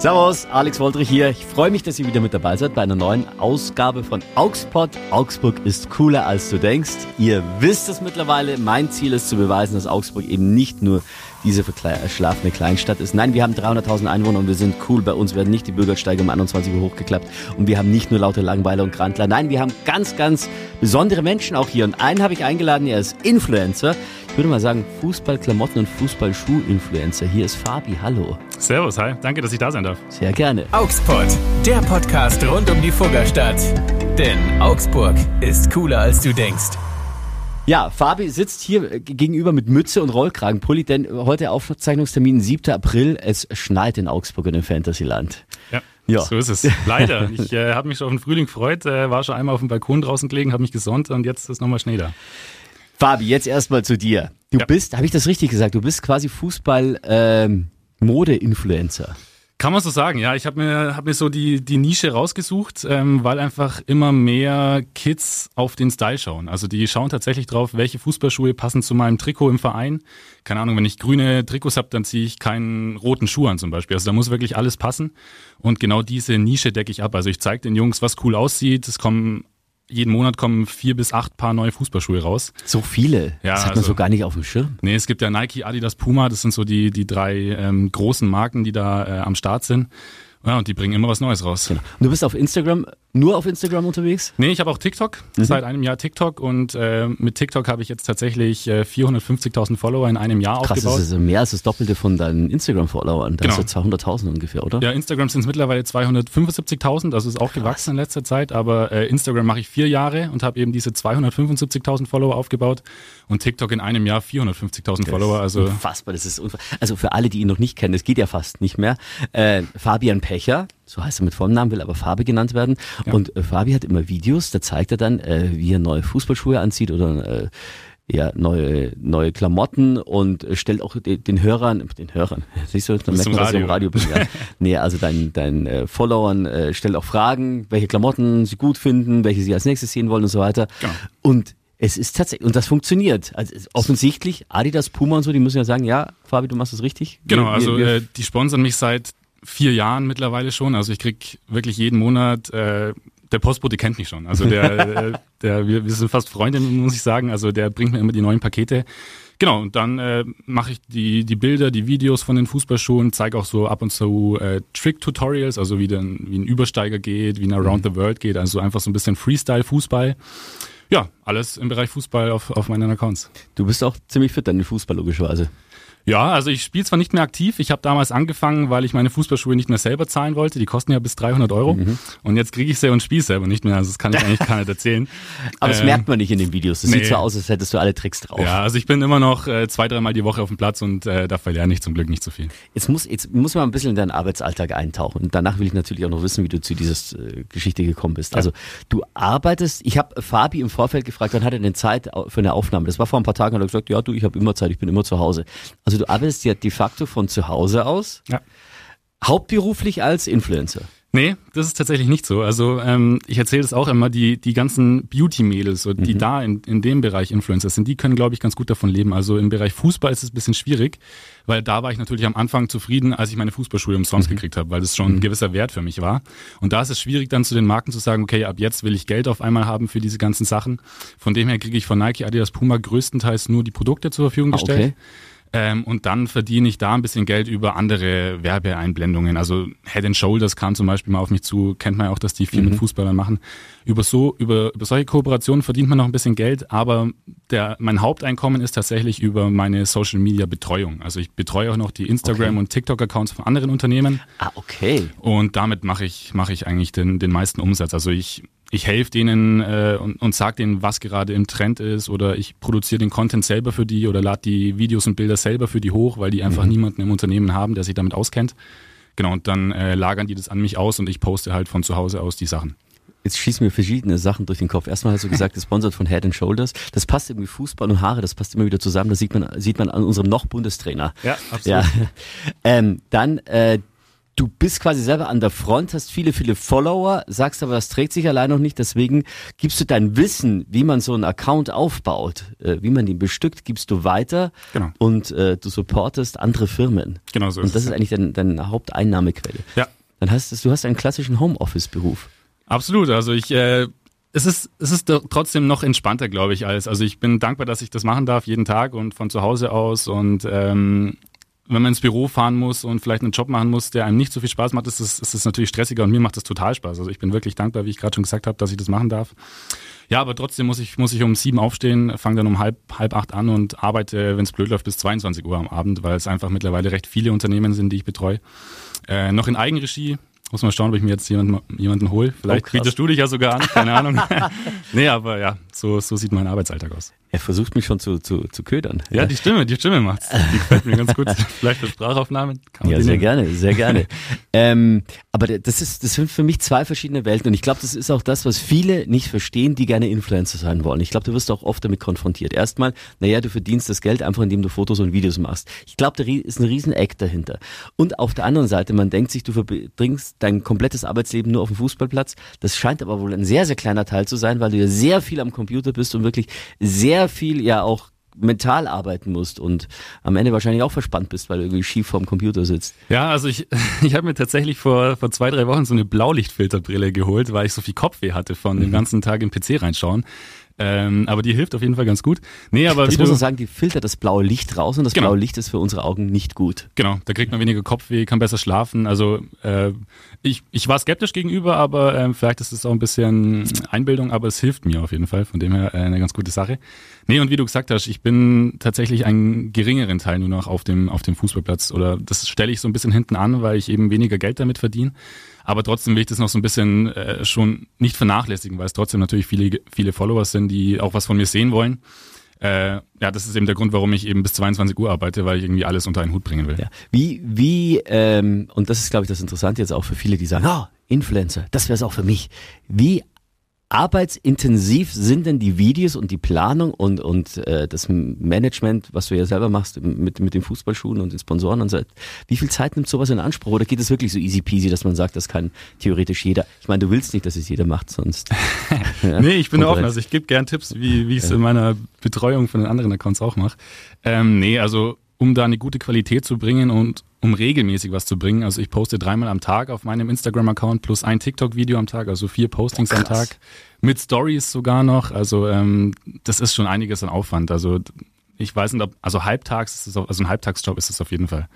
Servus, Alex Woldrich hier. Ich freue mich, dass ihr wieder mit dabei seid bei einer neuen Ausgabe von Augsburg. Augsburg ist cooler, als du denkst. Ihr wisst es mittlerweile. Mein Ziel ist zu beweisen, dass Augsburg eben nicht nur diese verschlafene Kleinstadt ist. Nein, wir haben 300.000 Einwohner und wir sind cool. Bei uns werden nicht die Bürgersteige um 21 Uhr hochgeklappt und wir haben nicht nur laute Langweiler und Grantler. Nein, wir haben ganz, ganz besondere Menschen auch hier und einen habe ich eingeladen, er ist Influencer. Ich würde mal sagen Fußball, Klamotten und Fußballschuh-Influencer. Hier ist Fabi, hallo. Servus, hi, danke, dass ich da sein darf. Sehr gerne. Augsburg, der Podcast rund um die Fuggerstadt. Denn Augsburg ist cooler als du denkst. Ja, Fabi sitzt hier gegenüber mit Mütze und Rollkragenpulli, denn heute Aufzeichnungstermin 7. April. Es schneit in Augsburg und im Fantasyland. Ja. Ja. So ist es. Leider. Ich äh, habe mich schon auf den Frühling gefreut, äh, war schon einmal auf dem Balkon draußen gelegen, habe mich gesonnt und jetzt ist nochmal Schnee da. Fabi, jetzt erstmal zu dir. Du ja. bist, habe ich das richtig gesagt, du bist quasi Fußball-Mode-Influencer. Ähm, kann man so sagen, ja. Ich habe mir, hab mir so die, die Nische rausgesucht, ähm, weil einfach immer mehr Kids auf den Style schauen. Also die schauen tatsächlich drauf, welche Fußballschuhe passen zu meinem Trikot im Verein. Keine Ahnung, wenn ich grüne Trikots habe, dann ziehe ich keinen roten Schuh an zum Beispiel. Also da muss wirklich alles passen. Und genau diese Nische decke ich ab. Also ich zeige den Jungs, was cool aussieht. Es kommen jeden Monat kommen vier bis acht Paar neue Fußballschuhe raus. So viele? Ja, das hat man also, so gar nicht auf dem Schirm. Nee, es gibt ja Nike, Adidas, Puma, das sind so die, die drei ähm, großen Marken, die da äh, am Start sind. Ja, und die bringen immer was Neues raus. Genau. Und du bist auf Instagram, nur auf Instagram unterwegs? Nee, ich habe auch TikTok, mhm. seit einem Jahr TikTok und äh, mit TikTok habe ich jetzt tatsächlich äh, 450.000 Follower in einem Jahr Krass, aufgebaut. das ist mehr als das Doppelte von deinen Instagram-Followern. Da genau. hast du 200.000 ungefähr, oder? Ja, Instagram sind es mittlerweile 275.000, also ist auch Krass. gewachsen in letzter Zeit, aber äh, Instagram mache ich vier Jahre und habe eben diese 275.000 Follower aufgebaut und TikTok in einem Jahr 450.000 Follower. Also unfassbar, das ist unfassbar. Also für alle, die ihn noch nicht kennen, das geht ja fast nicht mehr. Äh, Fabian Pecher, so heißt er mit Vollnamen, will aber Fabi genannt werden. Ja. Und äh, Fabi hat immer Videos, da zeigt er dann, äh, wie er neue Fußballschuhe anzieht oder äh, ja, neue, neue Klamotten und äh, stellt auch den, Hörern, den Hörern, siehst du, dann merkt man, dass ich im Radio bin. Ja. nee, also deinen dein, äh, Followern äh, stellt auch Fragen, welche Klamotten sie gut finden, welche sie als nächstes sehen wollen und so weiter. Ja. Und es ist tatsächlich, und das funktioniert. Also offensichtlich, Adidas, Puma und so, die müssen ja sagen, ja, Fabi, du machst das richtig. Genau, wir, also wir, äh, die sponsern mich seit vier Jahren mittlerweile schon. Also ich krieg wirklich jeden Monat, äh, der Postbote kennt mich schon. Also der, äh, der wir, wir sind fast Freunde, muss ich sagen. Also der bringt mir immer die neuen Pakete. Genau, und dann äh, mache ich die, die Bilder, die Videos von den Fußballschuhen, zeige auch so ab und zu äh, Trick-Tutorials, also wie, denn, wie ein Übersteiger geht, wie ein Around the World geht, also einfach so ein bisschen Freestyle-Fußball. Ja, alles im Bereich Fußball auf, auf meinen Accounts. Du bist auch ziemlich fit dann in Fußball, logischerweise. Ja, also ich spiele zwar nicht mehr aktiv. Ich habe damals angefangen, weil ich meine Fußballschuhe nicht mehr selber zahlen wollte. Die kosten ja bis 300 Euro. Mhm. Und jetzt kriege ich sie und spiele selber nicht mehr. Also das kann ich eigentlich gar nicht erzählen. Aber das ähm, merkt man nicht in den Videos. Das nee. sieht so aus, als hättest du alle Tricks drauf. Ja, also ich bin immer noch äh, zwei, dreimal die Woche auf dem Platz und äh, da verlerne ich zum Glück nicht so viel. Jetzt muss, jetzt muss man ein bisschen in deinen Arbeitsalltag eintauchen. Und danach will ich natürlich auch noch wissen, wie du zu dieser äh, Geschichte gekommen bist. Ja. Also du arbeitest, ich habe Fabi im Vorfeld gefragt, wann hat er denn Zeit für eine Aufnahme? Das war vor ein paar Tagen, hat er gesagt, ja du, ich habe immer Zeit, ich bin immer zu Hause. Also du arbeitest ja de facto von zu Hause aus. Ja. Hauptberuflich als Influencer. Nee, das ist tatsächlich nicht so. Also ähm, ich erzähle das auch immer, die, die ganzen Beauty-Mädels, so, die mhm. da in, in dem Bereich Influencer sind, die können, glaube ich, ganz gut davon leben. Also im Bereich Fußball ist es ein bisschen schwierig, weil da war ich natürlich am Anfang zufrieden, als ich meine Fußballschule umsonst mhm. gekriegt habe, weil das schon mhm. ein gewisser Wert für mich war. Und da ist es schwierig, dann zu den Marken zu sagen, okay, ab jetzt will ich Geld auf einmal haben für diese ganzen Sachen. Von dem her kriege ich von Nike, Adidas, Puma größtenteils nur die Produkte zur Verfügung ah, gestellt. Okay. Ähm, und dann verdiene ich da ein bisschen Geld über andere Werbeeinblendungen. Also Head and Shoulders kam zum Beispiel mal auf mich zu, kennt man ja auch, dass die viel mhm. mit Fußballern machen. Über so, über, über solche Kooperationen verdient man noch ein bisschen Geld, aber der, mein Haupteinkommen ist tatsächlich über meine Social Media Betreuung. Also ich betreue auch noch die Instagram okay. und TikTok Accounts von anderen Unternehmen. Ah, okay. Und damit mache ich, mache ich eigentlich den, den meisten Umsatz. Also ich ich helfe denen äh, und, und sag denen, was gerade im Trend ist oder ich produziere den Content selber für die oder lade die Videos und Bilder selber für die hoch, weil die einfach mhm. niemanden im Unternehmen haben, der sich damit auskennt. Genau, und dann äh, lagern die das an mich aus und ich poste halt von zu Hause aus die Sachen. Jetzt schießen mir verschiedene Sachen durch den Kopf. Erstmal hast du gesagt, gesponsert von Head and Shoulders. Das passt irgendwie Fußball und Haare, das passt immer wieder zusammen. Das sieht man, sieht man an unserem noch Bundestrainer. Ja, absolut. Ja. Ähm, dann äh, du bist quasi selber an der Front, hast viele, viele Follower, sagst aber, das trägt sich allein noch nicht, deswegen gibst du dein Wissen, wie man so einen Account aufbaut, äh, wie man ihn bestückt, gibst du weiter Genau. und äh, du supportest andere Firmen. Genau so Und ist das ist ja. eigentlich dein, deine Haupteinnahmequelle. Ja, Dann heißt es, du hast einen klassischen Homeoffice-Beruf. absolut. Also ich, äh, es ist, es ist trotzdem noch entspannter, glaube ich, als, also ich bin dankbar, dass ich das machen darf, jeden Tag und von zu Hause aus und, ähm, wenn man ins Büro fahren muss und vielleicht einen Job machen muss, der einem nicht so viel Spaß macht, ist es, ist es natürlich stressiger und mir macht das total Spaß. Also ich bin wirklich dankbar, wie ich gerade schon gesagt habe, dass ich das machen darf. Ja, aber trotzdem muss ich, muss ich um sieben aufstehen, fange dann um halb, halb acht an und arbeite, wenn es blöd läuft, bis 22 Uhr am Abend, weil es einfach mittlerweile recht viele Unternehmen sind, die ich betreue. Äh, noch in Eigenregie. Muss mal schauen, ob ich mir jetzt jemanden, jemanden hole. Vielleicht Oh, bietest du dich ja sogar an, keine Ahnung. nee, aber ja, so, so sieht mein Arbeitsalltag aus. Er versucht mich schon zu, zu, zu ködern. Ja, die Stimme, die Stimme macht's. Die gefällt mir ganz gut. Vielleicht für Sprachaufnahmen. Kann man Ja, sehr nehmen. gerne, sehr gerne. ähm, aber das ist, das sind für mich zwei verschiedene Welten und ich glaube, das ist auch das, was viele nicht verstehen, die gerne Influencer sein wollen. Ich glaube, du wirst auch oft damit konfrontiert. Erstmal, naja, du verdienst das Geld einfach, indem du Fotos und Videos machst. Ich glaube, da ist ein riesen Eck dahinter. Und auf der anderen Seite, man denkt sich, du verbringst dein komplettes Arbeitsleben nur auf dem Fußballplatz. Das scheint aber wohl ein sehr, sehr kleiner Teil zu sein, weil du ja sehr viel am Computer bist und wirklich sehr viel ja auch mental arbeiten musst und am Ende wahrscheinlich auch verspannt bist, weil du irgendwie schief vorm Computer sitzt. Ja, also ich, ich habe mir tatsächlich vor, vor zwei, drei Wochen so eine Blaulichtfilterbrille geholt, weil ich so viel Kopfweh hatte von Mhm. dem ganzen Tag im PC reinschauen. Ähm, aber die hilft auf jeden Fall ganz gut. Nee, aber Das muss man sagen, die filtert das blaue Licht raus und das Genau. blaue Licht ist für unsere Augen nicht gut. Genau, da kriegt man weniger Kopfweh, kann besser schlafen. Also äh, ich, ich war skeptisch gegenüber, aber ähm, vielleicht ist es auch ein bisschen Einbildung, aber es hilft mir auf jeden Fall. Von dem her äh, eine ganz gute Sache. Nee, und wie du gesagt hast, ich bin tatsächlich einen geringeren Teil nur noch auf dem, auf dem Fußballplatz. Oder das stelle ich so ein bisschen hinten an, weil ich eben weniger Geld damit verdiene. Aber trotzdem will ich das noch so ein bisschen äh, schon nicht vernachlässigen, weil es trotzdem natürlich viele, viele Follower sind, die auch was von mir sehen wollen. Äh, ja, das ist eben der Grund, warum ich eben bis 22 Uhr arbeite, weil ich irgendwie alles unter einen Hut bringen will. Ja. Wie, wie, ähm, und das ist, glaube ich, das Interessante jetzt auch für viele, die sagen, ah, Influencer, das wäre es auch für mich. Wie arbeitsintensiv sind denn die Videos und die Planung und, und äh, das Management, was du ja selber machst mit, mit den Fußballschuhen und den Sponsoren und so. Wie viel Zeit nimmt sowas in Anspruch? Oder geht es wirklich so easy peasy, dass man sagt, das kann theoretisch jeder? Ich meine, du willst nicht, dass es jeder macht, sonst. ja, Nee, ich bin offen. Konkurrenz. Also ich gebe gern Tipps, wie, wie ich es in meiner Betreuung von den anderen Accounts auch mache. Ähm, nee, also um da eine gute Qualität zu bringen und um regelmäßig was zu bringen. Also ich poste dreimal am Tag auf meinem Instagram-Account plus ein TikTok-Video am Tag, also vier Postings am krass. Tag. Mit Stories sogar noch. Also ähm, das ist schon einiges an Aufwand. Also ich weiß nicht, ob, also halbtags ist es, auf, also ein Halbtagsjob ist es auf jeden Fall.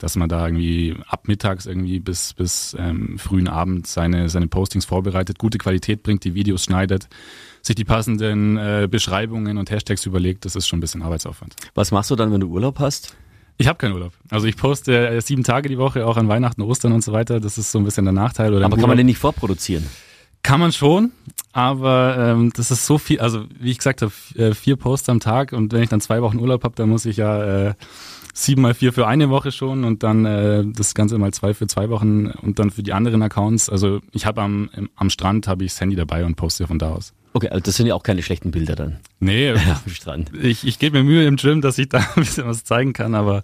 Dass man da irgendwie ab mittags irgendwie bis, bis ähm, frühen Abend seine, seine Postings vorbereitet, gute Qualität bringt, die Videos schneidet, sich die passenden äh, Beschreibungen und Hashtags überlegt, das ist schon ein bisschen Arbeitsaufwand. Was machst du dann, wenn du Urlaub hast? Ich habe keinen Urlaub. Also ich poste äh, sieben Tage die Woche, auch an Weihnachten, Ostern und so weiter. Das ist so ein bisschen der Nachteil. Oder Aber kann man den nicht vorproduzieren? kann man schon, aber ähm, das ist so viel, also wie ich gesagt habe, äh, vier Posts am Tag und wenn ich dann zwei Wochen Urlaub habe, dann muss ich ja äh, sieben mal vier für eine Woche schon und dann äh, das Ganze mal zwei für zwei Wochen und dann für die anderen Accounts. Also ich habe am, am Strand habe ich das Handy dabei und poste von da aus. Okay, also das sind ja auch keine schlechten Bilder dann Nee, dem Strand. ich, ich gebe mir Mühe im Gym, dass ich da ein bisschen was zeigen kann, aber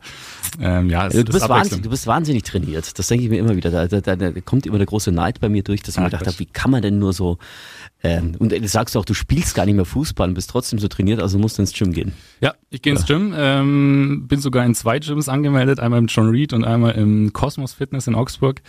ähm, ja, es Du ist bist, wahnsinnig, du bist wahnsinnig trainiert. Das denke ich mir immer wieder. Da, da, da, kommt immer der große Neid bei mir durch, dass ich mir Ach, gedacht Quatsch. habe, wie kann man denn nur so. Ähm, und du sagst auch, du spielst gar nicht mehr Fußball und bist trotzdem so trainiert, also musst du ins Gym gehen. Ja, ich gehe ins Gym, ähm, bin sogar in zwei Gyms angemeldet, einmal im John Reed und einmal im Cosmos Fitness in Augsburg.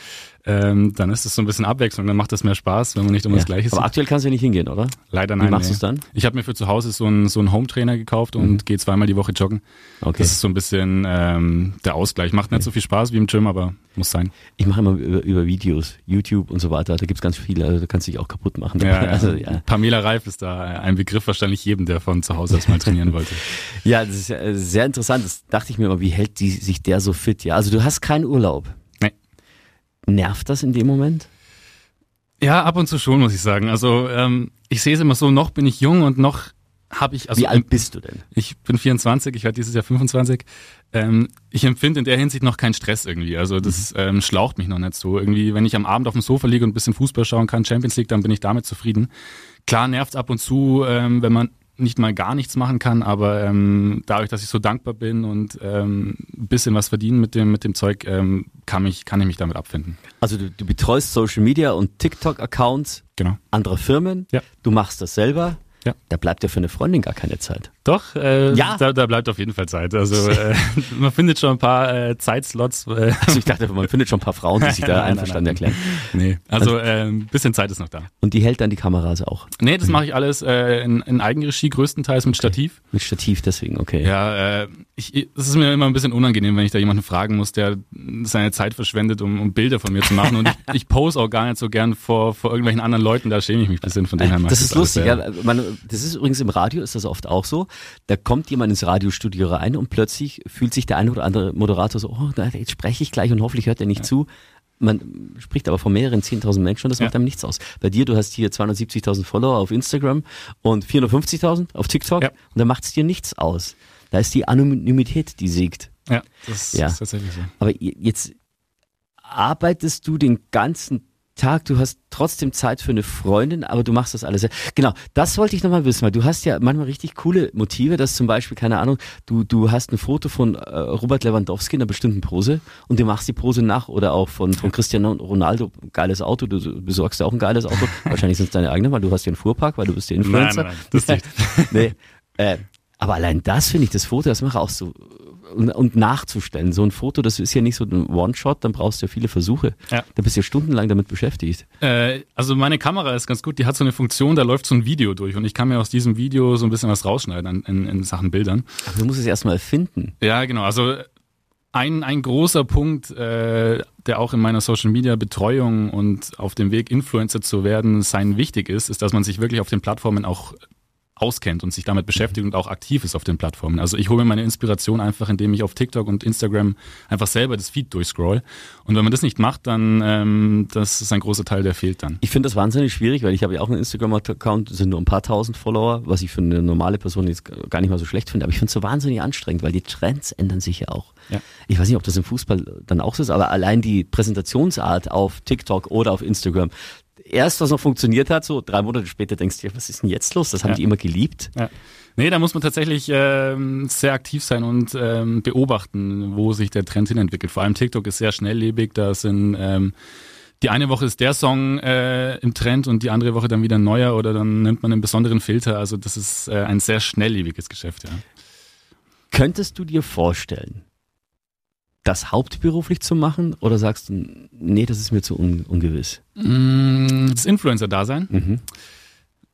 Ähm, dann ist es so ein bisschen Abwechslung, dann macht es mehr Spaß, wenn man nicht immer das Gleiche Aber sieht. aktuell kannst du ja nicht hingehen, oder? Leider Wie nein. machst nee. du's dann? Ich habe mir für zu Hause so einen so einen Home-Trainer gekauft und gehe zweimal die Woche joggen. Okay. Das ist so ein bisschen ähm, der Ausgleich. Macht nicht so viel Spaß wie im Gym, aber muss sein. Ich mache immer über, über Videos, YouTube und so weiter. Da gibt's ganz viele, also da kannst du dich auch kaputt machen. Ja, also, ja. ja. Pamela Reif ist da ein Begriff wahrscheinlich jedem, der von zu Hause aus mal trainieren wollte. ja, das ist ja sehr interessant. Das dachte ich mir immer, wie hält die, sich der so fit? Ja, also du hast keinen Urlaub. Nervt das in dem Moment? Ja, ab und zu schon, muss ich sagen. Also ähm, ich sehe es immer so, noch bin ich jung und noch habe ich, also wie alt bist du denn? Ich bin 24, ich werde dieses Jahr 25. Ähm, ich empfinde in der Hinsicht noch keinen Stress irgendwie. Also das ähm, schlaucht mich noch nicht so. Irgendwie, wenn ich am Abend auf dem Sofa liege und ein bisschen Fußball schauen kann, Champions League, dann bin ich damit zufrieden. Klar nervt's ab und zu, ähm, wenn man nicht mal gar nichts machen kann, aber ähm, dadurch, dass ich so dankbar bin und ähm, ein bisschen was verdienen mit dem, mit dem Zeug, ähm, kann, mich, kann ich mich damit abfinden. Also du, du betreust Social Media und TikTok-Accounts Genau. anderer Firmen, Ja. du machst das selber, Ja. da bleibt ja für eine Freundin gar keine Zeit. Doch, äh, Ja. da, da bleibt auf jeden Fall Zeit. Also äh, man findet schon ein paar äh, Zeitslots. Äh, Also ich dachte, man findet schon ein paar Frauen, die sich da einverstanden erklären. nee, also ein bisschen Zeit ist noch da. Und die hält dann die Kameras auch. Nee, das mache ich alles äh, in, in Eigenregie, größtenteils mit Stativ. Mit Stativ deswegen, okay. Ja, äh, ich, das ist mir immer ein bisschen unangenehm, wenn ich da jemanden fragen muss, der seine Zeit verschwendet, um, um Bilder von mir zu machen. Und ich, ich pose auch gar nicht so gern vor, vor irgendwelchen anderen Leuten, da schäme ich mich ein bisschen von dem her. Das ist alles lustig, selber. ja. Man, das ist übrigens im Radio ist das oft auch so. Da kommt jemand ins Radiostudio rein und plötzlich fühlt sich der eine oder andere Moderator so, oh, jetzt spreche ich gleich und hoffentlich hört er nicht zu. Man spricht aber von mehreren 10.000 Menschen und das Ja. macht einem nichts aus. Bei dir, du hast hier 270.000 Follower auf Instagram und 450.000 auf TikTok Ja. und da macht es dir nichts aus. Da ist die Anonymität, die siegt. Ja, das Ja. ist tatsächlich so. Aber jetzt arbeitest du den ganzen Tag, du hast trotzdem Zeit für eine Freundin, aber du machst das alles. Genau, das wollte ich nochmal wissen, weil du hast ja manchmal richtig coole Motive, dass zum Beispiel, keine Ahnung, du, du hast ein Foto von äh, Robert Lewandowski in einer bestimmten Pose und du machst die Pose nach oder auch von, von Cristiano Ronaldo, geiles Auto, du besorgst ja auch ein geiles Auto, wahrscheinlich sind es deine eigenen, weil du hast ja einen Fuhrpark, weil du bist der Influencer. Nein, nein, nein, das nicht. nee. Äh, aber allein das finde ich, das Foto, das mache auch so und, und nachzustellen. So ein Foto, das ist ja nicht so ein One-Shot, dann brauchst du ja viele Versuche. Ja. Da bist du ja stundenlang damit beschäftigt. Äh, also meine Kamera ist ganz gut, die hat so eine Funktion, da läuft so ein Video durch und ich kann mir aus diesem Video so ein bisschen was rausschneiden an, in, in Sachen Bildern. Aber du musst es erstmal finden. Ja, genau. Also ein, ein großer Punkt, äh, der auch in meiner Social Media Betreuung und auf dem Weg Influencer zu werden sein wichtig ist, ist, dass man sich wirklich auf den Plattformen auch auskennt und sich damit beschäftigt und auch aktiv ist auf den Plattformen. Also ich hole mir meine Inspiration einfach, indem ich auf TikTok und Instagram einfach selber das Feed durchscroll. Und wenn man das nicht macht, dann ähm, das ist ein großer Teil, der fehlt dann. Ich finde das wahnsinnig schwierig, weil ich habe ja auch einen Instagram-Account, sind nur ein paar tausend Follower, was ich für eine normale Person jetzt gar nicht mal so schlecht finde. Aber ich finde es so wahnsinnig anstrengend, weil die Trends ändern sich ja auch. Ja. Ich weiß nicht, ob das im Fußball dann auch so ist, aber allein die Präsentationsart auf TikTok oder auf Instagram, erst was noch funktioniert hat, so drei Monate später denkst du dir, was ist denn jetzt los? Das haben Ja. die immer geliebt. Ja. Nee, da muss man tatsächlich ähm, sehr aktiv sein und ähm, beobachten, wo sich der Trend hinentwickelt. Vor allem TikTok ist sehr schnelllebig. Da sind ähm, die eine Woche ist der Song äh, im Trend und die andere Woche dann wieder ein neuer oder dann nimmt man einen besonderen Filter. Also das ist äh, ein sehr schnelllebiges Geschäft, ja. Könntest du dir vorstellen, das hauptberuflich zu machen oder sagst du, nee, das ist mir zu un ungewiss? Mm, Das Influencer-Dasein. Mhm.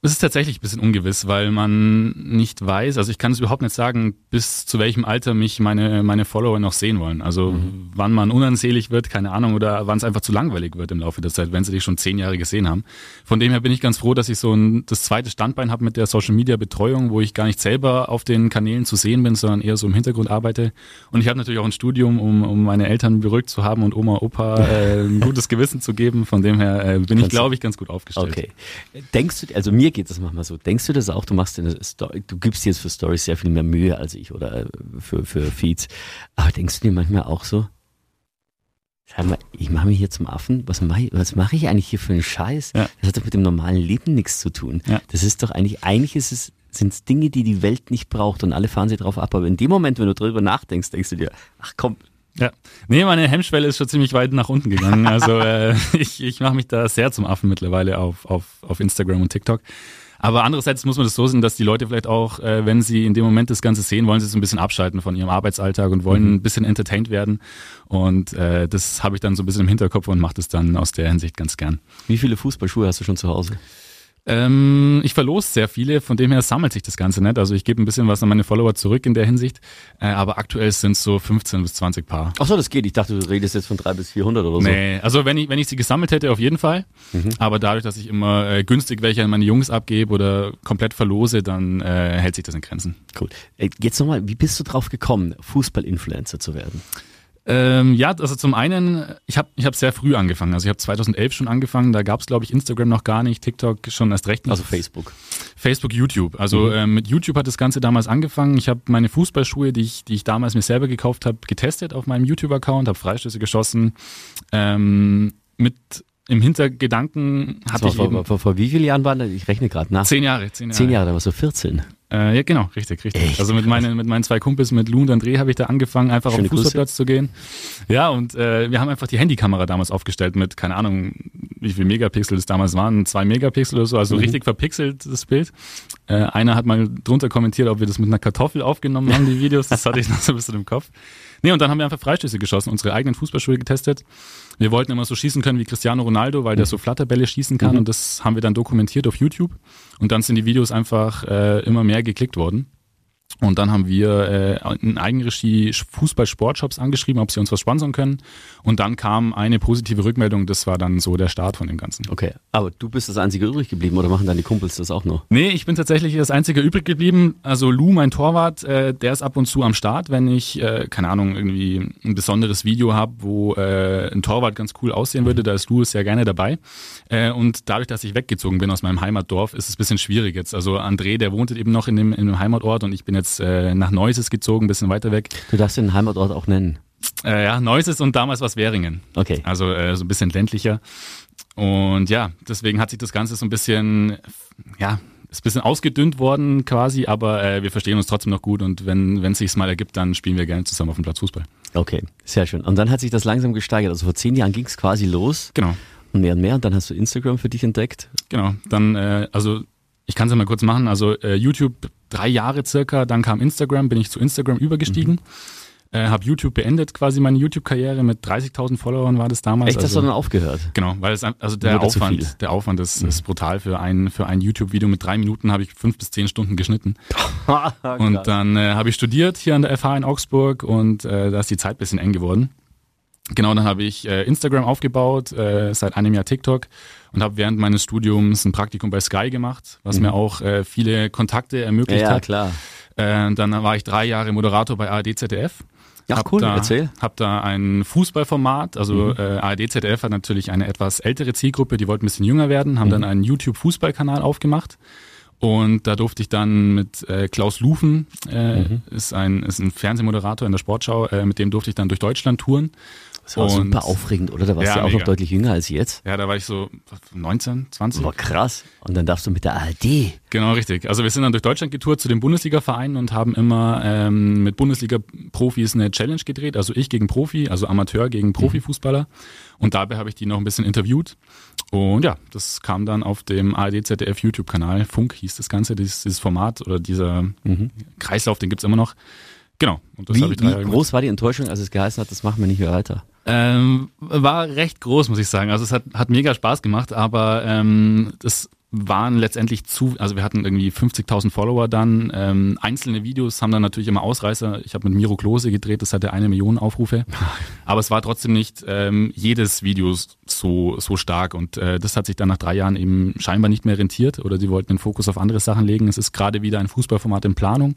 Es ist tatsächlich ein bisschen ungewiss, weil man nicht weiß, also ich kann es überhaupt nicht sagen, bis zu welchem Alter mich meine, meine Follower noch sehen wollen. Also wann man unansehlich wird, keine Ahnung, oder wann es einfach zu langweilig wird im Laufe der Zeit, wenn sie dich schon zehn Jahre gesehen haben. Von dem her bin ich ganz froh, dass ich so ein, das zweite Standbein habe mit der Social Media Betreuung, wo ich gar nicht selber auf den Kanälen zu sehen bin, sondern eher so im Hintergrund arbeite. Und ich habe natürlich auch ein Studium, um, um meine Eltern beruhigt zu haben und Oma, Opa äh, ein gutes Gewissen zu geben. Von dem her äh, bin ich, Kannst glaube ich, ganz gut aufgestellt. Okay. Denkst du, also mir geht das manchmal so, denkst du das auch, du machst eine Story, du gibst dir jetzt für Stories sehr viel mehr Mühe als ich oder äh, für, für Feeds, aber denkst du dir manchmal auch so, sag mal, ich mache mich hier zum Affen, was mache ich, was mache ich eigentlich hier für einen Scheiß? Ja. Das hat doch mit dem normalen Leben nichts zu tun. Ja. Das ist doch eigentlich, eigentlich ist es, sind es Dinge, die die Welt nicht braucht und alle fahren sie drauf ab, aber in dem Moment, wenn du drüber nachdenkst, denkst du dir, ach komm, Ja. Nee, meine Hemmschwelle ist schon ziemlich weit nach unten gegangen. Also äh, ich, ich mache mich da sehr zum Affen mittlerweile auf, auf, auf Instagram und TikTok. Aber andererseits muss man das so sehen, dass die Leute vielleicht auch, äh, wenn sie in dem Moment das Ganze sehen, wollen sie so ein bisschen abschalten von ihrem Arbeitsalltag und wollen ein bisschen entertained werden. Und äh, das habe ich dann so ein bisschen im Hinterkopf und mache das dann aus der Hinsicht ganz gern. wie viele Fußballschuhe hast du schon zu Hause? Ähm, ich verlose sehr viele, von dem her sammelt sich das Ganze nicht. Also ich gebe ein bisschen was an meine Follower zurück in der Hinsicht. Äh, aber aktuell sind es so 15 bis 20 Paar. Ach so, das geht. Ich dachte, du redest jetzt von drei bis 400 oder so. Nee, also wenn ich, wenn ich sie gesammelt hätte, auf jeden Fall. Aber dadurch, dass ich immer äh, günstig welche an meine Jungs abgebe oder komplett verlose, dann äh, hält sich das in Grenzen. Cool. Äh, Jetzt nochmal, wie bist du drauf gekommen, Fußball-Influencer zu werden? Ähm, ja, also zum einen, ich habe ich hab sehr früh angefangen. Also ich habe 2011 schon angefangen, da gab es, glaube ich, Instagram noch gar nicht, TikTok schon erst recht nicht. Also Facebook. Facebook, YouTube. Also ähm, mit YouTube hat das Ganze damals angefangen. Ich habe meine Fußballschuhe, die ich, die ich damals mir selber gekauft habe, getestet auf meinem YouTube-Account, habe Freistöße geschossen. Ähm, mit im Hintergedanken hatte Vor, ich vor, vor, vor wie vielen Jahren waren das? Ich rechne gerade nach. zehn Jahre, zehn Jahre. Zehn Jahre, da warst du 14. Äh, ja, genau, richtig, richtig. Echt? Also mit meinen, mit meinen zwei Kumpels, mit Lou und André, habe ich da angefangen, einfach Schöne auf den Fußballplatz Grüße. zu gehen. Ja, und äh, wir haben einfach die Handykamera damals aufgestellt mit, keine Ahnung, wie viel Megapixel das damals waren, zwei Megapixel oder so, also mhm. richtig verpixelt das Bild. Äh, einer hat mal drunter kommentiert, ob wir das mit einer Kartoffel aufgenommen haben, die Videos. Das hatte ich noch so ein bisschen im Kopf. Nee, und dann haben wir einfach Freistöße geschossen, unsere eigenen Fußballschuhe getestet. Wir wollten immer so schießen können wie Cristiano Ronaldo, weil der mhm. so Flatterbälle schießen kann. Mhm. Und das haben wir dann dokumentiert auf YouTube. Und dann sind die Videos einfach äh, immer mehr geklickt worden. Und dann haben wir äh, in Eigenregie Fußball-Sportshops angeschrieben, ob sie uns was sponsern können. Und dann kam eine positive Rückmeldung. Das war dann so der Start von dem Ganzen. Okay, aber du bist das Einzige übrig geblieben oder machen die Kumpels das auch noch? Nee, ich bin tatsächlich das Einzige übrig geblieben. Also Lou, mein Torwart, äh, der ist ab und zu am Start, wenn ich, äh, keine Ahnung, irgendwie ein besonderes Video habe, wo äh, ein Torwart ganz cool aussehen würde. Da ist Lou sehr gerne dabei. Äh, und dadurch, dass ich weggezogen bin aus meinem Heimatdorf, ist es ein bisschen schwierig jetzt. Also André, der wohnt eben noch in dem, in dem Heimatort und ich bin jetzt äh, nach Neuses gezogen, ein bisschen weiter weg. Du darfst den Heimatort auch nennen. Äh, ja, Neuses und damals war es Währingen. Okay. Also äh, so ein bisschen ländlicher. Und ja, deswegen hat sich das Ganze so ein bisschen, ja, ist ein bisschen ausgedünnt worden quasi, aber äh, wir verstehen uns trotzdem noch gut und wenn es sich mal ergibt, dann spielen wir gerne zusammen auf dem Platz Fußball. Okay, sehr schön. Und dann hat sich das langsam gesteigert. Also vor zehn Jahren ging es quasi los. Genau. Und mehr und mehr. Und dann hast du Instagram für dich entdeckt. Genau. Dann, äh, also ich kann es ja mal kurz machen. Also äh, YouTube drei Jahre circa, dann kam Instagram, bin ich zu Instagram übergestiegen. Mhm. Äh, habe YouTube beendet, quasi meine YouTube-Karriere mit 30.000 Followern war das damals. Echt, also, hast du dann aufgehört? Genau, weil es also der Aufwand, der Aufwand ist, mhm. ist brutal für ein für ein YouTube-Video mit drei Minuten habe ich fünf bis zehn Stunden geschnitten. und dann äh, habe ich studiert hier an der FH in Augsburg und äh, da ist die Zeit bisschen eng geworden. Genau, dann habe ich äh, Instagram aufgebaut, äh, seit einem Jahr TikTok und habe während meines Studiums ein Praktikum bei Sky gemacht, was mhm. mir auch äh, viele Kontakte ermöglicht ja, ja, hat. klar. Äh, dann war ich drei Jahre Moderator bei ARD ZDF. Ja, cool, da, erzähl. Hab da ein Fußballformat, also mhm. äh, ARD ZDF hat natürlich eine etwas ältere Zielgruppe, die wollten ein bisschen jünger werden, haben mhm. dann einen YouTube-Fußballkanal aufgemacht. Und da durfte ich dann mit äh, Klaus Lufen, äh, mhm. ist, ein, ist ein Fernsehmoderator in der Sportschau, äh, mit dem durfte ich dann durch Deutschland touren. Das war und, super aufregend, oder? Da warst ja, du ja auch mega. noch deutlich jünger als jetzt. Ja, da war ich so 19, 20. Boah, krass. Und dann darfst du mit der ARD. Genau, richtig. Also wir sind dann durch Deutschland getourt zu den Bundesliga-Vereinen und haben immer ähm, mit Bundesliga-Profis eine Challenge gedreht. Also ich gegen Profi, also Amateur gegen Profifußballer. Mhm. Und dabei habe ich die noch ein bisschen interviewt. Und ja, das kam dann auf dem ARD ZDF YouTube-Kanal. Funk hieß das Ganze, dieses, dieses Format oder dieser mhm. Kreislauf, den gibt's immer noch. Genau. Und das wie, ich wie groß gemacht. war die Enttäuschung, als es geheißen hat, das machen wir nicht mehr weiter? Ähm, war recht groß, muss ich sagen. Also es hat, hat mega Spaß gemacht, aber ähm, das waren letztendlich zu, also wir hatten irgendwie 50.000 Follower dann. Ähm, einzelne Videos haben dann natürlich immer Ausreißer. Ich habe mit Miro Klose gedreht, das hatte eine Million Aufrufe. Aber es war trotzdem nicht ähm, jedes Video so, so stark. Und äh, das hat sich dann nach drei Jahren eben scheinbar nicht mehr rentiert oder sie wollten den Fokus auf andere Sachen legen. Es ist gerade wieder ein Fußballformat in Planung.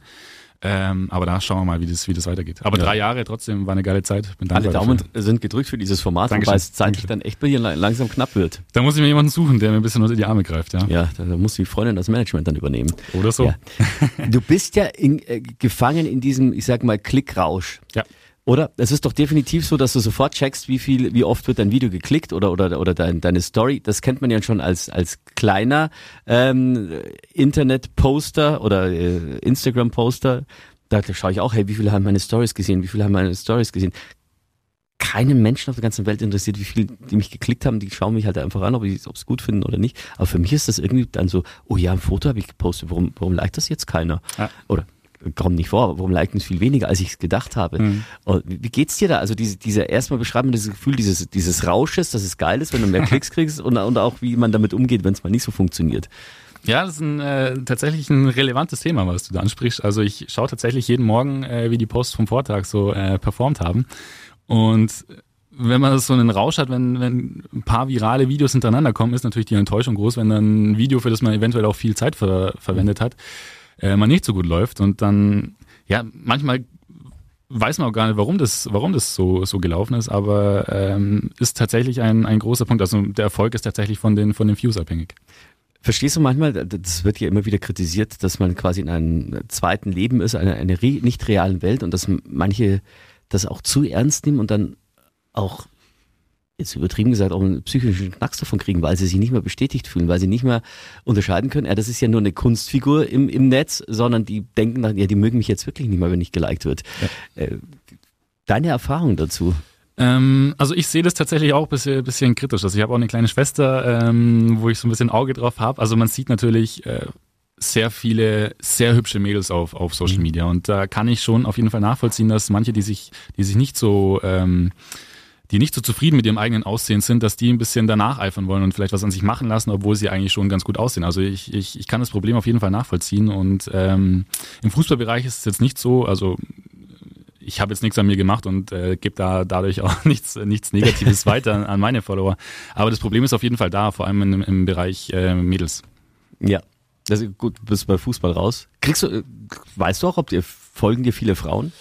Ähm, aber da schauen wir mal, wie das, wie das weitergeht. Aber ja. drei Jahre trotzdem war eine geile Zeit. Bin Alle Daumen dafür. sind gedrückt für dieses Format, Dankeschön. wobei es zeitlich dann echt bei dir langsam knapp wird. Da muss ich mir jemanden suchen, der mir ein bisschen unter die Arme greift. Ja, ja da, muss die Freundin das Management dann übernehmen. Oder so. Ja. Du bist ja in, äh, gefangen in diesem, ich sag mal, Klickrausch. Ja. Oder? Es ist doch definitiv so, dass du sofort checkst, wie viel, wie oft wird dein Video geklickt oder oder oder dein, deine Story. Das kennt man ja schon als als kleiner ähm, Internet-Poster oder äh, Instagram-Poster. Da, schaue ich auch, hey, wie viele haben meine Stories gesehen? Wie viele haben meine Stories gesehen? Keinen Menschen auf der ganzen Welt interessiert, wie viele, die mich geklickt haben, die schauen mich halt einfach an, ob sie es gut finden oder nicht. Aber für mich ist das irgendwie dann so, oh ja, ein Foto habe ich gepostet, warum, warum liked das jetzt keiner? Ja. Oder kommt nicht vor, warum liken es viel weniger, als ich es gedacht habe. Mhm. Wie geht's dir da? Also diese, diese erstmal beschreiben dieses Gefühl dieses, dieses Rausches, dass es geil ist, wenn du mehr Klicks kriegst und, und auch wie man damit umgeht, wenn es mal nicht so funktioniert. Ja, das ist ein, äh, tatsächlich ein relevantes Thema, was du da ansprichst. Also ich schaue tatsächlich jeden Morgen, äh, wie die Posts vom Vortag so äh, performt haben. Und wenn man so einen Rausch hat, wenn, wenn ein paar virale Videos hintereinander kommen, ist natürlich die Enttäuschung groß, wenn dann ein Video, für das man eventuell auch viel Zeit ver verwendet hat, äh, mal nicht so gut läuft. Und dann, ja, manchmal weiß man auch gar nicht, warum das, warum das so, so gelaufen ist, aber ähm, ist tatsächlich ein, ein großer Punkt. Also der Erfolg ist tatsächlich von den, von den Views abhängig. Verstehst du manchmal, das wird ja immer wieder kritisiert, dass man quasi in einem zweiten Leben ist, einer eine nicht realen Welt und dass manche das auch zu ernst nehmen und dann auch jetzt übertrieben gesagt, auch einen psychischen Knacks davon kriegen, weil sie sich nicht mehr bestätigt fühlen, weil sie nicht mehr unterscheiden können, ja, das ist ja nur eine Kunstfigur im, im Netz, sondern die denken dann, ja, die mögen mich jetzt wirklich nicht mehr, wenn ich geliked wird. Ja. Äh, deine Erfahrung dazu? Ähm, also ich sehe das tatsächlich auch ein bisschen, bisschen kritisch. Also ich habe auch eine kleine Schwester, ähm, wo ich so ein bisschen Auge drauf habe. Also man sieht natürlich äh, sehr viele sehr hübsche Mädels auf, auf Social mhm. Media und da kann ich schon auf jeden Fall nachvollziehen, dass manche, die sich, die sich nicht so ähm, die nicht so zufrieden mit ihrem eigenen Aussehen sind, dass die ein bisschen danach eifern wollen und vielleicht was an sich machen lassen, obwohl sie eigentlich schon ganz gut aussehen. Also ich, ich, ich kann das Problem auf jeden Fall nachvollziehen und ähm, im Fußballbereich ist es jetzt nicht so, also ich habe jetzt nichts an mir gemacht und äh, gebe da dadurch auch nichts, nichts Negatives weiter an, meine Follower. Aber das Problem ist auf jeden Fall da, vor allem im, im Bereich äh, Mädels. Ja, das ist gut, du bist bei Fußball raus. Kriegst du, äh, weißt du auch, ob dir folgen dir viele Frauen?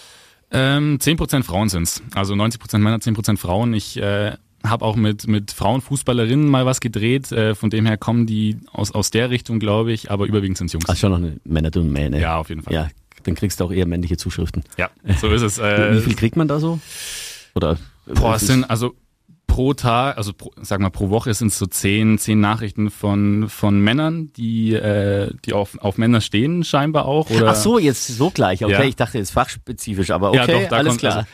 Ähm, 10% Frauen sind's. Also 90% Männer, 10% Frauen. Ich äh, habe auch mit, mit Frauenfußballerinnen mal was gedreht. Äh, von dem her kommen die aus, aus der Richtung, glaube ich, aber überwiegend sind's Jungs. Ach, schon noch eine Männer-Domäne. Ja, auf jeden Fall. Ja, dann kriegst du auch eher männliche Zuschriften. Ja, so ist es. Äh, Wie viel kriegt man da so? Oder? Boah, es sind also pro Tag, also pro, sag mal pro Woche sind es so zehn, zehn Nachrichten von von Männern, die äh, die auf, auf Männer stehen scheinbar auch. Oder? Ach so, jetzt so gleich. Okay, ja. ich dachte jetzt fachspezifisch, aber okay, ja, doch, alles kommt, klar. Also,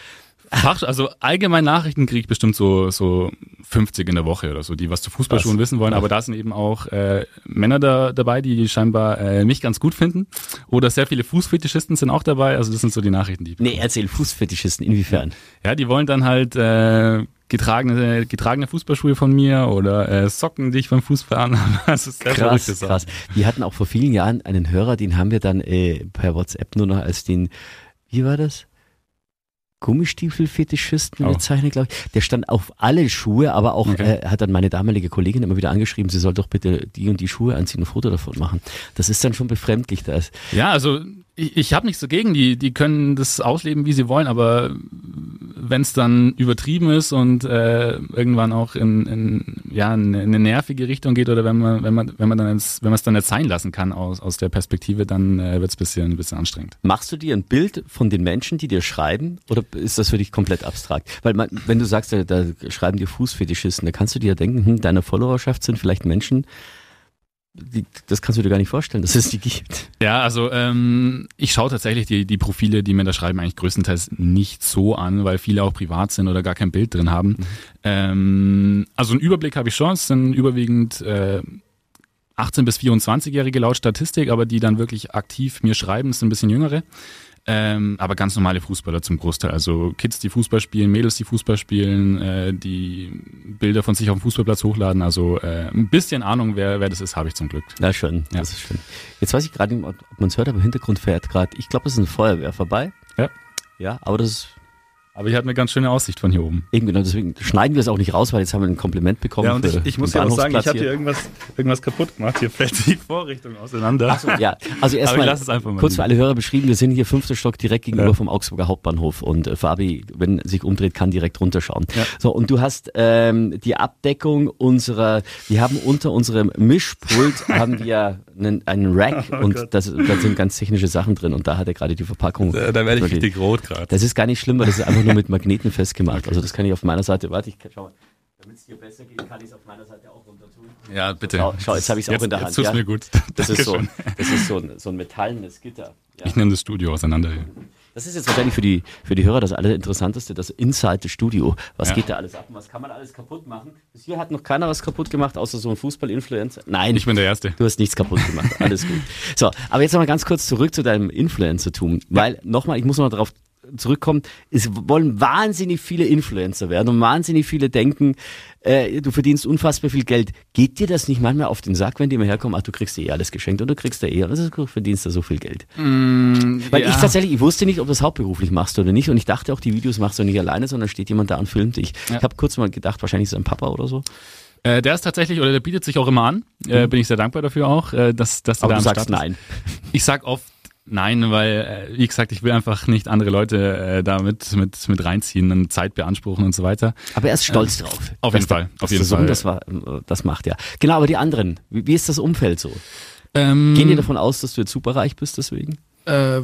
Fach, also allgemein Nachrichten kriege ich bestimmt so, so 50 in der Woche oder so, die was zu Fußballschuhen wissen wollen. Aber da sind eben auch äh, Männer da, dabei, die scheinbar äh, mich ganz gut finden. Oder sehr viele Fußfetischisten sind auch dabei. Also das sind so die Nachrichten, die ich Nee, erzähl Fußfetischisten, inwiefern? Ja, die wollen dann halt äh, getragene, getragene Fußballschuhe von mir oder äh, Socken, die ich beim Fußball anhabe. Das ist sehr krass, krass. Wir hatten auch vor vielen Jahren einen Hörer, den haben wir dann äh, per WhatsApp nur noch als den, wie war das? Gummistiefelfetischisten oh. bezeichnet, glaube ich. Der stand auf alle Schuhe, aber auch okay. äh, hat dann meine damalige Kollegin immer wieder angeschrieben, sie soll doch bitte die und die Schuhe anziehen und ein Foto davon machen. Das ist dann schon befremdlich. Das. Ja, also ich, ich habe nichts dagegen, die, die können das ausleben, wie sie wollen, aber wenn es dann übertrieben ist und äh, irgendwann auch in, in ja in eine nervige Richtung geht oder wenn man wenn man wenn man dann ins, wenn man es dann nicht sein lassen kann aus, aus der Perspektive, dann äh, wird es bisschen ein bisschen anstrengend. Machst du dir ein Bild von den Menschen, die dir schreiben, oder ist das für dich komplett abstrakt? Weil man, wenn du sagst, da, da schreiben dir Fußfetischisten, da kannst du dir denken, hm, deine Followerschaft sind vielleicht Menschen, die, das kannst du dir gar nicht vorstellen, dass es die gibt. Ja, also ähm, ich schaue tatsächlich die, die Profile, die mir da schreiben, eigentlich größtenteils nicht so an, weil viele auch privat sind oder gar kein Bild drin haben. Mhm. Ähm, also einen Überblick habe ich schon, es sind überwiegend äh, 18 bis 24-Jährige laut Statistik, aber die dann wirklich aktiv mir schreiben, sind ein bisschen jüngere. Ähm, aber ganz normale Fußballer zum Großteil. Also Kids, die Fußball spielen, Mädels, die Fußball spielen, äh, die Bilder von sich auf dem Fußballplatz hochladen. Also äh, ein bisschen Ahnung, wer, wer das ist, habe ich zum Glück. Na schön, ja. das ist schön. Jetzt weiß ich gerade, ob man es hört, aber im Hintergrund fährt gerade, ich glaube, es ist eine Feuerwehr vorbei. Ja. Ja, aber das ist aber ich hatte eine ganz schöne Aussicht von hier oben. Eben genau, deswegen schneiden wir es auch nicht raus, weil jetzt haben wir ein Kompliment bekommen. Ja, und ich, ich muss ja auch sagen, ich habe hier irgendwas, irgendwas kaputt gemacht. Hier fällt die Vorrichtung auseinander. Ach so, ja, also erstmal kurz für alle Hörer beschrieben, wir sind hier fünfter Stock direkt gegenüber ja. vom Augsburger Hauptbahnhof und äh, Fabi, wenn sich umdreht, kann direkt runterschauen. Ja. So, und du hast ähm, die Abdeckung unserer, wir haben unter unserem Mischpult haben wir einen, einen Rack oh und das, da sind ganz technische Sachen drin und da hat er gerade die Verpackung. Da, da werde ich richtig rot gerade. Das ist gar nicht schlimm, weil das ist einfach nur mit Magneten festgemacht. Okay. Also das kann ich auf meiner Seite, warte, ich kann, schau mal. Damit es dir besser geht, kann ich es auf meiner Seite auch runter tun. Ja, bitte. Schau, schau jetzt habe ich es auch in der Hand. Jetzt ja? mir gut. Das ist, so, das ist so ein, so ein metallenes Gitter. Ja. Ich nehme das Studio auseinander hier. Das ist jetzt wahrscheinlich für die, für die Hörer das Allerinteressanteste, das Inside Studio. Was ja. geht da alles ab und was kann man alles kaputt machen? Bis hier hat noch keiner was kaputt gemacht, außer so ein Fußball-Influencer. Nein. Ich bin der Erste. Du hast nichts kaputt gemacht. Alles gut. So, aber jetzt nochmal ganz kurz zurück zu deinem Influencer-Tum. Weil, nochmal, ich muss noch darauf zurückkommen, es wollen wahnsinnig viele Influencer werden und wahnsinnig viele denken, äh, du verdienst unfassbar viel Geld. Geht dir das nicht manchmal auf den Sack, wenn die immer herkommen, ach, du kriegst dir eh alles geschenkt und du kriegst da eh alles, du verdienst da so viel Geld? Mm, Weil ja. ich tatsächlich, ich wusste nicht, ob du das hauptberuflich machst oder nicht und ich dachte auch, die Videos machst du nicht alleine, sondern steht jemand da und filmt dich. Ja. Ich habe kurz mal gedacht, wahrscheinlich ist ein Papa oder so. Äh, der ist tatsächlich, oder der bietet sich auch immer an. Äh, mhm. bin ich sehr dankbar dafür auch, äh, dass, dass Aber da du sagst Start nein. Ich sag oft Nein, weil, äh, wie gesagt, ich will einfach nicht andere Leute äh, da mit, mit, reinziehen und Zeit beanspruchen und so weiter. Aber er ist stolz äh, drauf. Auf jeden Fall. auf jeden Fall. Das, war, das macht ja. Genau, aber die anderen, wie, wie ist das Umfeld so? Ähm, Gehen die davon aus, dass du jetzt superreich bist deswegen? Äh,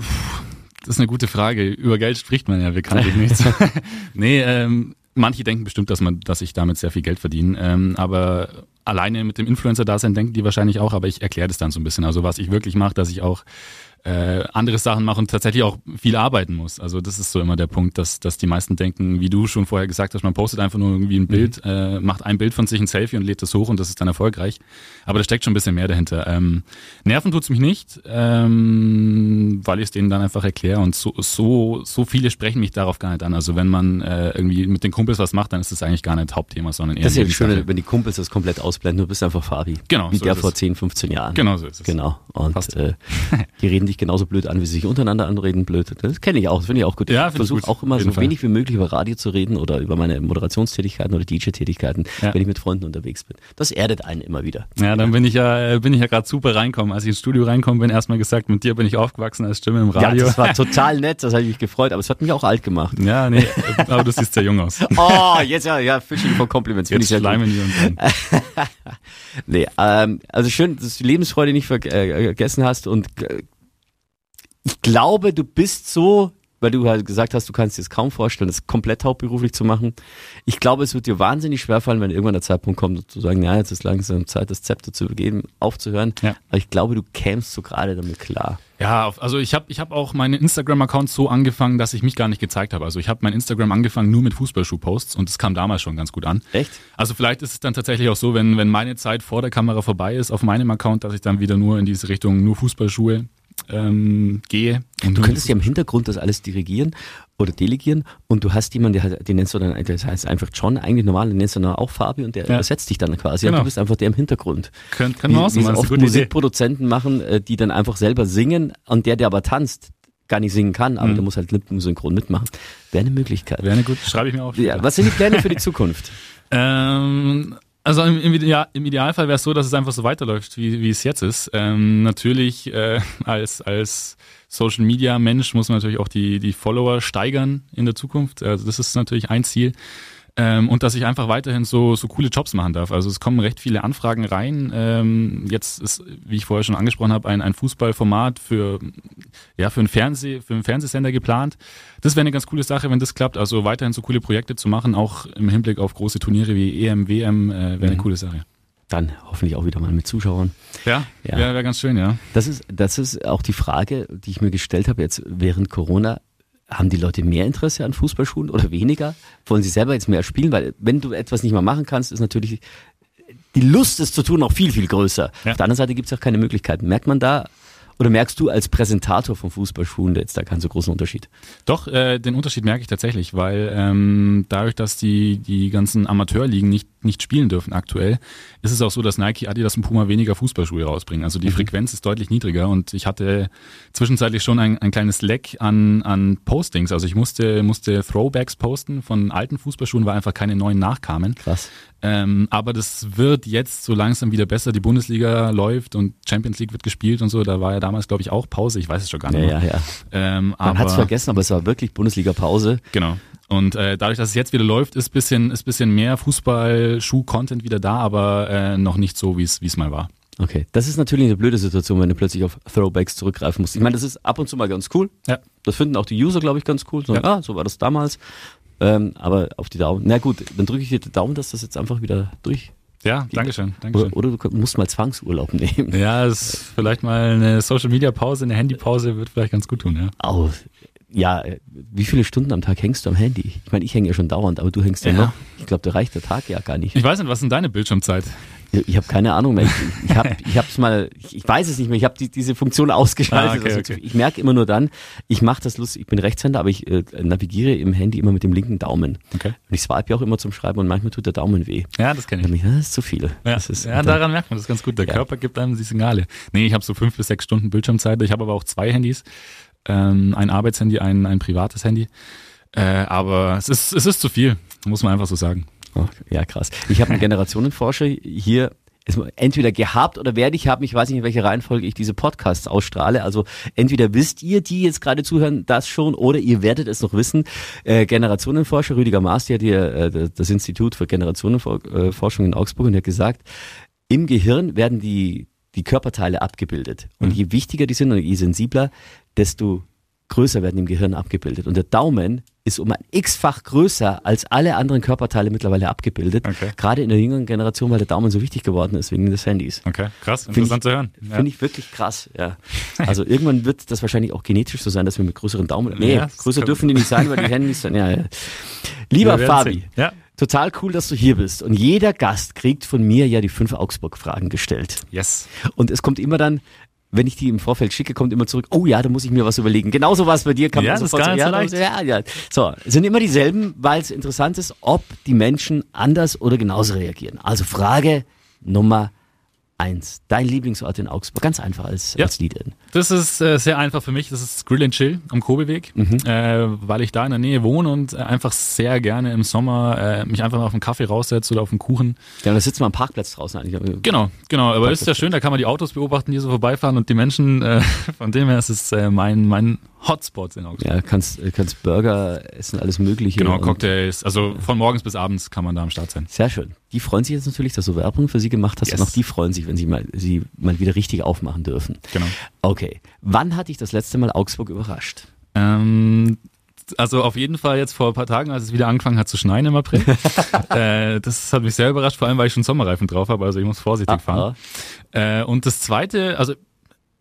das ist eine gute Frage. Über Geld spricht man ja bekanntlich nichts. nee, ähm, manche denken bestimmt, dass man, dass ich damit sehr viel Geld verdiene. Ähm, aber alleine mit dem Influencer-Dasein denken die wahrscheinlich auch, aber ich erkläre das dann so ein bisschen. Also was ich wirklich mache, dass ich auch äh, andere Sachen mache und tatsächlich auch viel arbeiten muss. Also das ist so immer der Punkt, dass, dass die meisten denken, wie du schon vorher gesagt hast, man postet einfach nur irgendwie ein Bild, mhm. äh, macht ein Bild von sich, ein Selfie und lädt das hoch und das ist dann erfolgreich. Aber da steckt schon ein bisschen mehr dahinter. Ähm, nerven tut's mich nicht, ähm, weil ich es denen dann einfach erkläre und so, so, so viele sprechen mich darauf gar nicht an. Also wenn man äh, irgendwie mit den Kumpels was macht, dann ist das eigentlich gar nicht Hauptthema, sondern eher Das ist ja das Schöne, wenn die Kumpels das komplett ausblenden, du bist einfach Fabi. Genau. Wie so der vor 10, 15 Jahren. Genau so ist es. Genau. Und äh, die reden dich genauso blöd an, wie sie sich untereinander anreden, blöd. Das kenne ich auch, das finde ich auch gut. Ja, ich versuche auch immer so Fall. wenig wie möglich über Radio zu reden oder über meine Moderationstätigkeiten oder DJ-Tätigkeiten, ja. wenn ich mit Freunden unterwegs bin. Das erdet einen immer wieder. Ja, dann bin ich ja, bin ich ja gerade super reinkommen. Als ich ins Studio reinkommen bin, erstmal gesagt, mit dir bin ich aufgewachsen als Stimme im Radio. Ja, das war total nett, das hat mich gefreut, aber es hat mich auch alt gemacht. Ja, nee, aber du siehst sehr jung aus. oh, jetzt ja, ja, Fishing for Compliments. Jetzt schleimen die uns Nee, ähm, also schön, dass du die Lebensfreude nicht äh, vergessen hast und äh, ich glaube, du bist so, weil du halt gesagt hast, du kannst dir es kaum vorstellen, das komplett hauptberuflich zu machen. Ich glaube, es wird dir wahnsinnig schwerfallen, wenn irgendwann der Zeitpunkt kommt, zu sagen, ja, jetzt ist langsam Zeit, das Zepter zu übergeben, aufzuhören. Ja. Aber ich glaube, du kämst so gerade damit klar. Ja, also ich habe ich hab auch meine Instagram-Account so angefangen, dass ich mich gar nicht gezeigt habe. Also ich habe mein Instagram angefangen nur mit Fußballschuh-Posts und das kam damals schon ganz gut an. Echt? Also vielleicht ist es dann tatsächlich auch so, wenn, wenn meine Zeit vor der Kamera vorbei ist auf meinem Account, dass ich dann wieder nur in diese Richtung nur Fußballschuhe ähm, gehe. Und du könntest ja im Hintergrund das alles dirigieren oder delegieren und du hast jemanden, der, den nennst du dann, das heißt einfach John, eigentlich normal, den nennst du dann auch Fabi und der ja. ersetzt dich dann quasi. Genau. Und du bist einfach der im Hintergrund. Können, können wir auch so oft Musikproduzenten Idee. machen, äh, die dann einfach selber singen und der, der aber tanzt, gar nicht singen kann, aber mhm. der muss halt lippensynchron mitmachen. Wäre eine Möglichkeit. Wäre eine gute, schreibe ich mir auf. Ja, was sind die Pläne für die Zukunft? ähm, also im, im, im Idealfall wäre es so, dass es einfach so weiterläuft, wie, wie es jetzt ist. Ähm, natürlich äh, als, als Social Media Mensch muss man natürlich auch die, die Follower steigern in der Zukunft. Also das ist natürlich ein Ziel. Ähm, und dass ich einfach weiterhin so, so coole Jobs machen darf. Also es kommen recht viele Anfragen rein. Ähm, jetzt ist, wie ich vorher schon angesprochen habe, ein, ein Fußballformat für, ja, für, einen Fernseh, für einen Fernsehsender geplant. Das wäre eine ganz coole Sache, wenn das klappt. Also weiterhin so coole Projekte zu machen, auch im Hinblick auf große Turniere wie EM, WM, äh, wäre mhm. eine coole Sache. Dann hoffentlich auch wieder mal mit Zuschauern. Ja, ja. wäre wär ganz schön, ja. Das ist, das ist auch die Frage, die ich mir gestellt habe jetzt während Corona haben die Leute mehr Interesse an Fußballschulen oder weniger? Wollen sie selber jetzt mehr spielen? Weil wenn du etwas nicht mehr machen kannst, ist natürlich die Lust, es zu tun, noch viel, viel größer. Ja. Auf der anderen Seite gibt es auch keine Möglichkeiten. Merkt man da oder merkst du als Präsentator von Fußballschulen jetzt da keinen so großen Unterschied? Doch, äh, den Unterschied merke ich tatsächlich, weil ähm, dadurch, dass die, die ganzen Amateurligen nicht, nicht spielen dürfen aktuell, ist es auch so, dass Nike, Adidas und Puma weniger Fußballschuhe rausbringen. Also die mhm. Frequenz ist deutlich niedriger und ich hatte zwischenzeitlich schon ein, ein kleines Leck an, an Postings. Also ich musste, musste Throwbacks posten von alten Fußballschuhen, weil einfach keine neuen nachkamen. Krass. Ähm, aber das wird jetzt so langsam wieder besser. Die Bundesliga läuft und Champions League wird gespielt und so. Da war ja damals, glaube ich, auch Pause. Ich weiß es schon gar nicht. Ja, mehr. ja, ja. Ähm, Man hat es vergessen, aber es war wirklich Bundesliga-Pause. Genau. Und äh, dadurch, dass es jetzt wieder läuft, ist bisschen, ist bisschen mehr Fußball-Schuh-Content wieder da, aber äh, noch nicht so, wie es mal war. Okay, das ist natürlich eine blöde Situation, wenn du plötzlich auf Throwbacks zurückgreifen musst. Ich meine, das ist ab und zu mal ganz cool. Ja. Das finden auch die User, glaube ich, ganz cool. So, ja. ah, so war das damals. Ähm, aber auf die Daumen. Na gut, dann drücke ich dir die Daumen, dass das jetzt einfach wieder durch. Ja, Dankeschön. Dankeschön. Oder, oder, du musst mal Zwangsurlaub nehmen. Ja, ist vielleicht mal eine Social Media Pause, eine Handypause wird vielleicht ganz gut tun, ja. Oh, ja, wie viele Stunden am Tag hängst du am Handy? Ich meine, ich hänge ja schon dauernd, aber du hängst ja, ja noch. Ich glaube, da reicht der Tag ja gar nicht. Ich weiß nicht, was ist denn deine Bildschirmzeit? Ich habe keine Ahnung mehr. Ich, ich habe ich hab's mal, ich, weiß es nicht mehr. Ich habe die, diese Funktion ausgeschaltet. Ah, okay, also okay. Ich merke immer nur dann, ich mache das lustig. Ich bin Rechtshänder, aber ich äh, navigiere im Handy immer mit dem linken Daumen. Okay. Und ich swipe ja auch immer zum Schreiben und manchmal tut der Daumen weh. Ja, das kenne ich. Mich, das ist zu viel. Ja, das ist, ja daran merkt man das ganz gut. Der ja. Körper gibt einem die Signale. Nee, ich habe so fünf bis sechs Stunden Bildschirmzeit. Ich habe aber auch zwei Handys. Ähm, ein Arbeitshandy, ein, ein privates Handy. Äh, aber es ist, es ist zu viel, muss man einfach so sagen. Oh, ja, krass. Ich habe einen Generationenforscher hier entweder gehabt oder werde ich haben, ich weiß nicht, in welcher Reihenfolge ich diese Podcasts ausstrahle. Also entweder wisst ihr, die jetzt gerade zuhören, das schon oder ihr werdet es noch wissen. Äh, Generationenforscher Rüdiger Maas, der hat hier äh, das Institut für Generationenforschung in Augsburg und der hat gesagt, im Gehirn werden die, die Körperteile abgebildet. Und mhm. je wichtiger die sind und je sensibler, desto größer werden im Gehirn abgebildet. Und der Daumen ist um ein x-fach größer als alle anderen Körperteile mittlerweile abgebildet. Okay. Gerade in der jüngeren Generation, weil der Daumen so wichtig geworden ist wegen des Handys. Okay, krass, interessant ich, zu hören. Ja. Finde ich wirklich krass, ja. Also irgendwann wird das wahrscheinlich auch genetisch so sein, dass wir mit größeren Daumen. Nee, Ja, größer dürfen die nicht sein, weil die Handys dann, ja, ja. Lieber Fabi, total cool, dass du hier bist. Und jeder Gast kriegt von mir ja die fünf Augsburg-Fragen gestellt. Yes. Und es kommt immer dann, wenn ich die im Vorfeld schicke, kommt immer zurück, oh ja, da muss ich mir was überlegen. Genauso was bei dir kann Ja, man das ist sofort sagen, so ja, ja, ja. So, es sind immer dieselben, weil es interessant ist, ob die Menschen anders oder genauso reagieren. Also Frage Nummer eins. Dein Lieblingsort in Augsburg. Ganz einfach als, Ja. als Lead-In. Das ist äh, sehr einfach für mich. Das ist Grill and Chill am Kobeweg, Mhm. äh, weil ich da in der Nähe wohne und äh, einfach sehr gerne im Sommer äh, mich einfach mal auf einen Kaffee raussetze oder auf einen Kuchen. Ja, da sitzt man am Parkplatz draußen eigentlich. Genau, genau. Aber ist ja schön, da kann man die Autos beobachten, die so vorbeifahren und die Menschen. Äh, von dem her ist es äh, mein mein Hotspot in Augsburg. Ja, kannst, kannst Burger essen, alles Mögliche. Genau, Cocktails. Also von morgens bis abends kann man da am Start sein. Sehr schön. Die freuen sich jetzt natürlich, dass du Werbung für sie gemacht hast. Yes. Und auch die freuen sich, wenn sie mal, sie mal wieder richtig aufmachen dürfen. Genau. Okay. Wann hat dich das letzte Mal Augsburg überrascht? Ähm, also auf jeden Fall jetzt vor ein paar Tagen, als es wieder angefangen hat zu schneien im April. äh, das hat mich sehr überrascht, vor allem weil ich schon Sommerreifen drauf habe, also ich muss vorsichtig fahren. Äh, und das zweite, also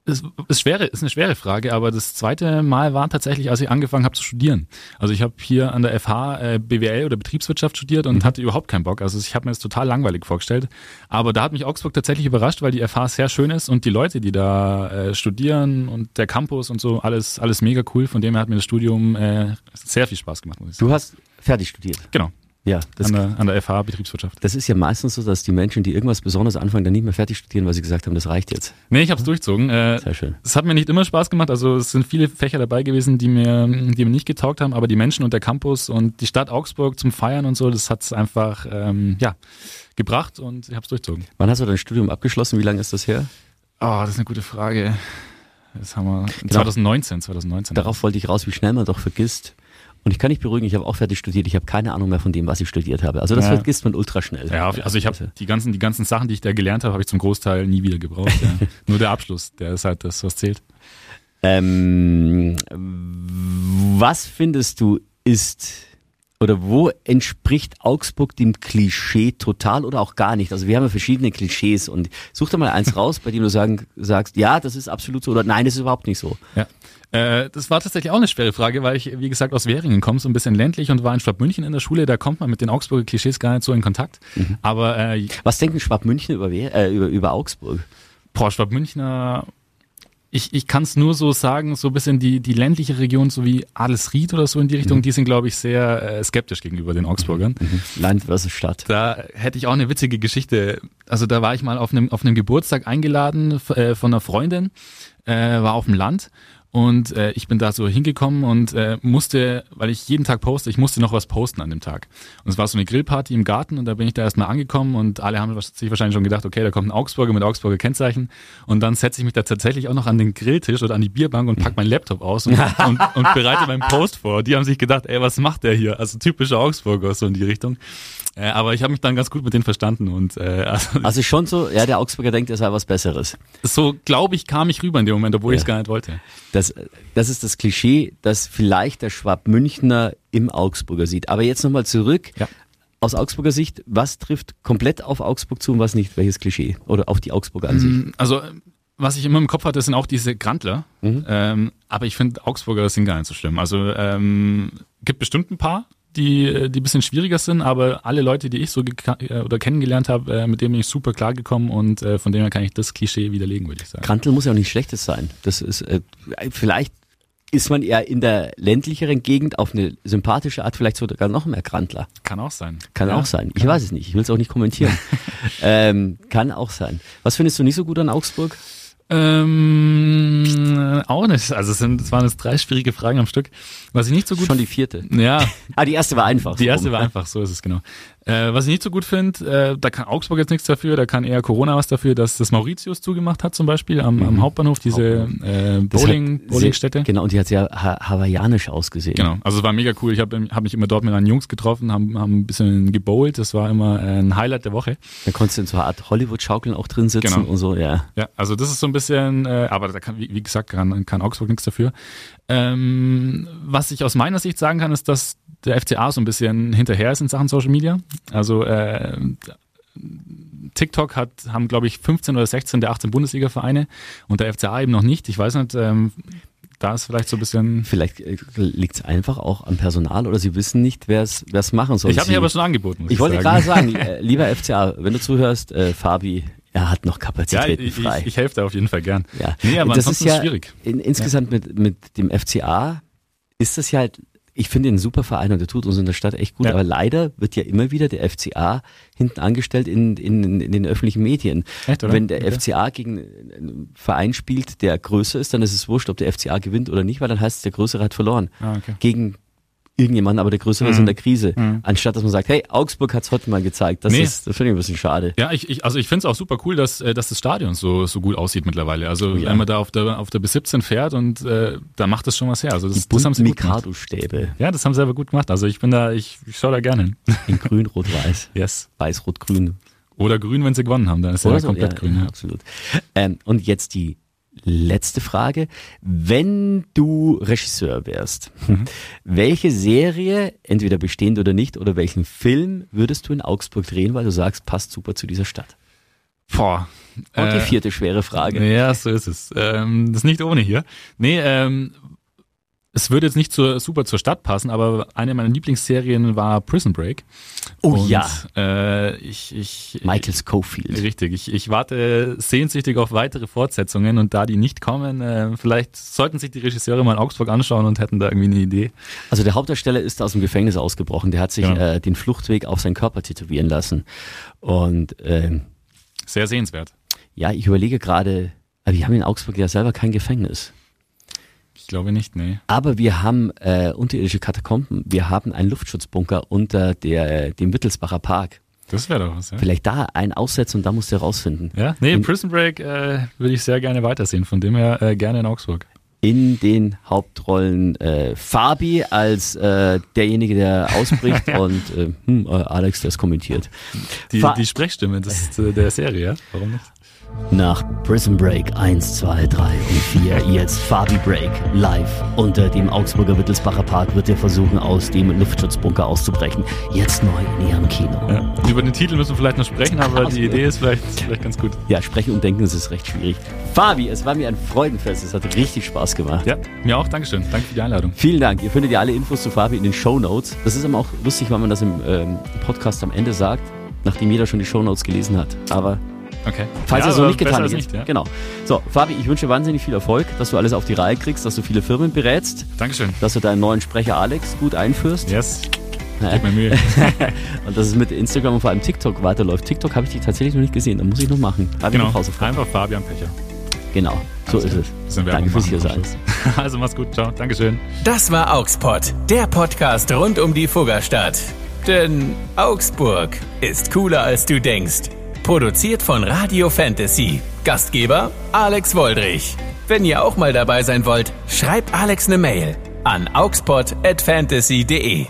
es ist, schwere, ist eine schwere Frage, aber das zweite Mal war tatsächlich, als ich angefangen habe zu studieren. Also ich habe hier an der FH äh, BWL oder Betriebswirtschaft studiert und hatte überhaupt keinen Bock. Also ich habe mir das total langweilig vorgestellt. Aber da hat mich Augsburg tatsächlich überrascht, weil die FH sehr schön ist und die Leute, die da äh, studieren und der Campus und so, alles, alles mega cool. Von dem her hat mir das Studium äh, sehr viel Spaß gemacht, muss ich sagen. Du hast fertig studiert. Genau, Ja, das, an der, an der FH Betriebswirtschaft. das ist ja meistens so, dass die Menschen, die irgendwas Besonderes anfangen, dann nicht mehr fertig studieren, weil sie gesagt haben, das reicht jetzt. Nee, ich habe es durchzogen. Äh, Sehr schön. Es hat mir nicht immer Spaß gemacht. Also es sind viele Fächer dabei gewesen, die mir, die mir nicht getaugt haben, aber die Menschen und der Campus und die Stadt Augsburg zum Feiern und so, das hat's einfach ähm, ja gebracht und ich habe es durchzogen. Wann hast du dein Studium abgeschlossen? Wie lange ist das her? Oh, das ist eine gute Frage. Das haben wir Genau. 2019, 2019. Darauf wollte ich raus, wie schnell man doch vergisst. Und ich kann nicht beruhigen, ich habe auch fertig studiert. Ich habe keine Ahnung mehr von dem, was ich studiert habe. Also das Ja. vergisst man ultra schnell. Ja, also ich habe die ganzen, die ganzen Sachen, die ich da gelernt habe, habe ich zum Großteil nie wieder gebraucht. Ja. Nur der Abschluss, der ist halt das, was zählt. Ähm, was findest du ist oder wo entspricht Augsburg dem Klischee total oder auch gar nicht? Also wir haben ja verschiedene Klischees und such da mal eins raus, bei dem du sagen, sagst, ja, das ist absolut so oder nein, das ist überhaupt nicht so. Ja. Äh, das war tatsächlich auch eine schwere Frage, weil ich, wie gesagt, aus Währingen komme, so ein bisschen ländlich und war in Schwabmünchen in der Schule. Da kommt man mit den Augsburger Klischees gar nicht so in Kontakt. Aber äh, Was denken Schwabmünchen über, äh, über, über Augsburg? boah, Schwabmünchner, ich, ich kann es nur so sagen, so ein bisschen die, die ländliche Region, so wie Adelsried oder so in die Richtung, die sind, glaube ich, sehr äh, skeptisch gegenüber den Augsburgern. Land versus Stadt. Da hätte ich auch eine witzige Geschichte. Also da war ich mal auf einem, auf einem Geburtstag eingeladen äh, von einer Freundin, äh, war auf dem Land und äh, ich bin da so hingekommen und äh, musste, weil ich jeden Tag poste, ich musste noch was posten an dem Tag. Und es war so eine Grillparty im Garten und da bin ich da erstmal angekommen und alle haben sich wahrscheinlich schon gedacht, okay, da kommt ein Augsburger mit Augsburger Kennzeichen und dann setze ich mich da tatsächlich auch noch an den Grilltisch oder an die Bierbank und pack meinen Laptop aus und, und, und bereite meinen Post vor. Die haben sich gedacht, ey, was macht der hier? Also typischer Augsburger, so in die Richtung. Äh, aber ich habe mich dann ganz gut mit denen verstanden und äh, also, Also schon so, ja, der Augsburger denkt, er sei was Besseres. so glaube ich kam ich rüber in dem Moment, obwohl Ja. ich es gar nicht wollte. Das, das ist das Klischee, das vielleicht der Schwabmünchner im Augsburger sieht. Aber jetzt nochmal zurück. Ja. Aus Augsburger Sicht, was trifft komplett auf Augsburg zu und was nicht? Welches Klischee? Oder auf die Augsburger an sich? Mm, Also was ich immer im Kopf hatte, sind auch diese Grantler. Mhm. Ähm, aber ich finde Augsburger sind gar nicht so schlimm. Also ähm, gibt bestimmt ein paar, die die ein bisschen schwieriger sind, aber alle Leute, die ich so äh, oder kennengelernt habe, äh, mit denen bin ich super klargekommen und äh, von dem her kann ich das Klischee widerlegen, würde ich sagen. Krantel muss ja auch nicht Schlechtes sein. Das ist, äh, vielleicht ist man eher in der ländlicheren Gegend auf eine sympathische Art vielleicht sogar noch mehr Krantler. Kann auch sein. Kann Ja. auch sein. Ich weiß es nicht. Ich will es auch nicht kommentieren. ähm, kann auch sein. Was findest du nicht so gut an Augsburg? Ähm, auch nicht. Also es, sind, es waren jetzt drei schwierige Fragen am Stück. Was ich nicht so gut Schon die vierte. ja, Ah, die erste war einfach. Die so erste rum. war einfach, so ist es genau. Äh, was ich nicht so gut finde, äh, da kann Augsburg jetzt nichts dafür, da kann eher Corona was dafür, dass das Mauritius zugemacht hat zum Beispiel am, am Hauptbahnhof, diese äh, Bowling, Bowlingstätte. Genau, und die hat sehr ha hawaiianisch ausgesehen. Genau, also es war mega cool. Ich habe hab mich immer dort mit meinen Jungs getroffen, haben, haben ein bisschen gebowlt. Das war immer äh, ein Highlight der Woche. Da konntest du in so einer Art Hollywood-Schaukeln auch drin sitzen Genau. und so, ja. Ja, also das ist so ein bisschen, äh, aber da kann, wie, wie gesagt, kann, kann Augsburg nichts dafür. Ähm, was ich aus meiner Sicht sagen kann, ist, dass der FCA so ein bisschen hinterher ist in Sachen Social Media. Also äh, TikTok hat, haben, glaube ich, 15 oder 16 der 18 Bundesliga-Vereine und der FCA eben noch nicht. Ich weiß nicht, ähm, da ist vielleicht so ein bisschen. Vielleicht äh, liegt es einfach auch am Personal oder sie wissen nicht, wer es machen soll. Ich habe mich aber schon angeboten. Ich, ich wollte gerade sagen, äh, lieber FCA, wenn du zuhörst, äh, Fabi, er hat noch Kapazitäten ja, ich, frei. Ich, ich helfe da auf jeden Fall gern. Ja. Nee, aber das ist ja schwierig. In, insgesamt ja. mit, mit dem FCA ist das ja halt, ich finde ihn ein super Verein und der tut uns in der Stadt echt gut, ja. aber leider wird ja immer wieder der FCA hinten angestellt in, in, in den öffentlichen Medien. Echt? Wenn der okay. FCA gegen einen Verein spielt, der größer ist, dann ist es wurscht, ob der FCA gewinnt oder nicht, weil dann heißt es, der Größere hat verloren. Ah, okay. Gegen irgendjemand, aber der Größere Mhm. ist in der Krise. Anstatt dass man sagt, hey, Augsburg hat's heute mal gezeigt. Das Nee. ist, das finde ich ein bisschen schade. Ja, ich, ich, also ich finde es auch super cool, dass, äh, dass das Stadion so, so gut aussieht mittlerweile. Also Oh ja. wenn man da auf der, auf der B17 fährt und äh, da macht das schon was her. Also Die das, das haben sie. Mikado-Stäbe Ja, das haben sie aber gut gemacht. Also ich bin da, ich, ich schaue da gerne hin. in grün, rot, weiß. Yes. Weiß, rot, grün. Oder grün, wenn sie gewonnen haben, dann ist ja Oder so? komplett ja, grün. Ja, Ja. absolut. Ähm, und jetzt die letzte Frage. Wenn du Regisseur wärst, Mhm. welche Serie, entweder bestehend oder nicht, oder welchen Film würdest du in Augsburg drehen, weil du sagst, passt super zu dieser Stadt? Boah. Und die Äh, vierte schwere Frage. Ja, so ist es. Ähm, das ist nicht ohne hier. Nee, ähm, es würde jetzt nicht zur, super zur Stadt passen, aber eine meiner Lieblingsserien war Prison Break. Oh Und, ja. Äh, ich, ich, Michael Schofield. Richtig, ich, ich warte sehnsüchtig auf weitere Fortsetzungen und da die nicht kommen, äh, vielleicht sollten sich die Regisseure mal in Augsburg anschauen und hätten da irgendwie eine Idee. Also der Hauptdarsteller ist aus dem Gefängnis ausgebrochen. Der hat sich Genau. äh, den Fluchtweg auf seinen Körper tätowieren lassen. Und ähm, Sehr sehenswert. ja, ich überlege gerade, aber wir haben in Augsburg ja selber kein Gefängnis. Ich glaube nicht, nee. Aber wir haben äh, unterirdische Katakomben. Wir haben einen Luftschutzbunker unter der, dem Wittelsbacher Park. Das wäre doch was, ja. Vielleicht da einen aussetzen und da musst du herausfinden. Ja, nee, In- Prison Break äh, würde ich sehr gerne weitersehen, von dem her äh, gerne in Augsburg. In den Hauptrollen äh, Fabi als äh, derjenige, der ausbricht und äh, hm, äh, Alex, der es kommentiert. Die, Fa- die Sprechstimme des, äh, der Serie, ja? Warum nicht? Nach Prison Break 1, 2, 3 und 4 jetzt Fabi Break live. Unter dem Augsburger Wittelsbacher Park wird er versuchen, aus dem Luftschutzbunker auszubrechen. Jetzt neu in ihrem Kino. Ja. Über den Titel müssen wir vielleicht noch sprechen, aber die Idee ist vielleicht, vielleicht ganz gut. Ja, sprechen und denken, ist recht schwierig. Fabi, es war mir ein Freudenfest. Es hat richtig Spaß gemacht. Ja, mir auch. Dankeschön. Danke für die Einladung. Vielen Dank. Ihr findet ja alle Infos zu Fabi in den Show Notes. Das ist aber auch lustig, weil man das im ähm, Podcast am Ende sagt, nachdem jeder schon die Show Notes gelesen hat. Aber Okay. falls ja, er so aber nicht getan nicht, ja. genau. So, Fabi, ich wünsche wahnsinnig viel Erfolg, dass du alles auf die Reihe kriegst, dass du viele Firmen berätst, Dankeschön. dass du deinen neuen Sprecher Alex gut einführst Yes. Gib mir Mühe. und dass es mit Instagram und vor allem TikTok weiterläuft. TikTok habe ich dich tatsächlich noch nicht gesehen, da muss ich noch machen. Habe ich genau. noch. Einfach Fabian Pecher. Genau, so ist es. Bisschen Danke fürs hier sein. Also mach's gut. Ciao. Dankeschön. Das war Augspot, der Podcast rund um die Fuggerstadt. Denn Augsburg ist cooler als du denkst. Produziert von Radio Fantasy. Gastgeber Alex Woldrich. Wenn ihr auch mal dabei sein wollt, schreibt Alex eine Mail an augspot@fantasy.de.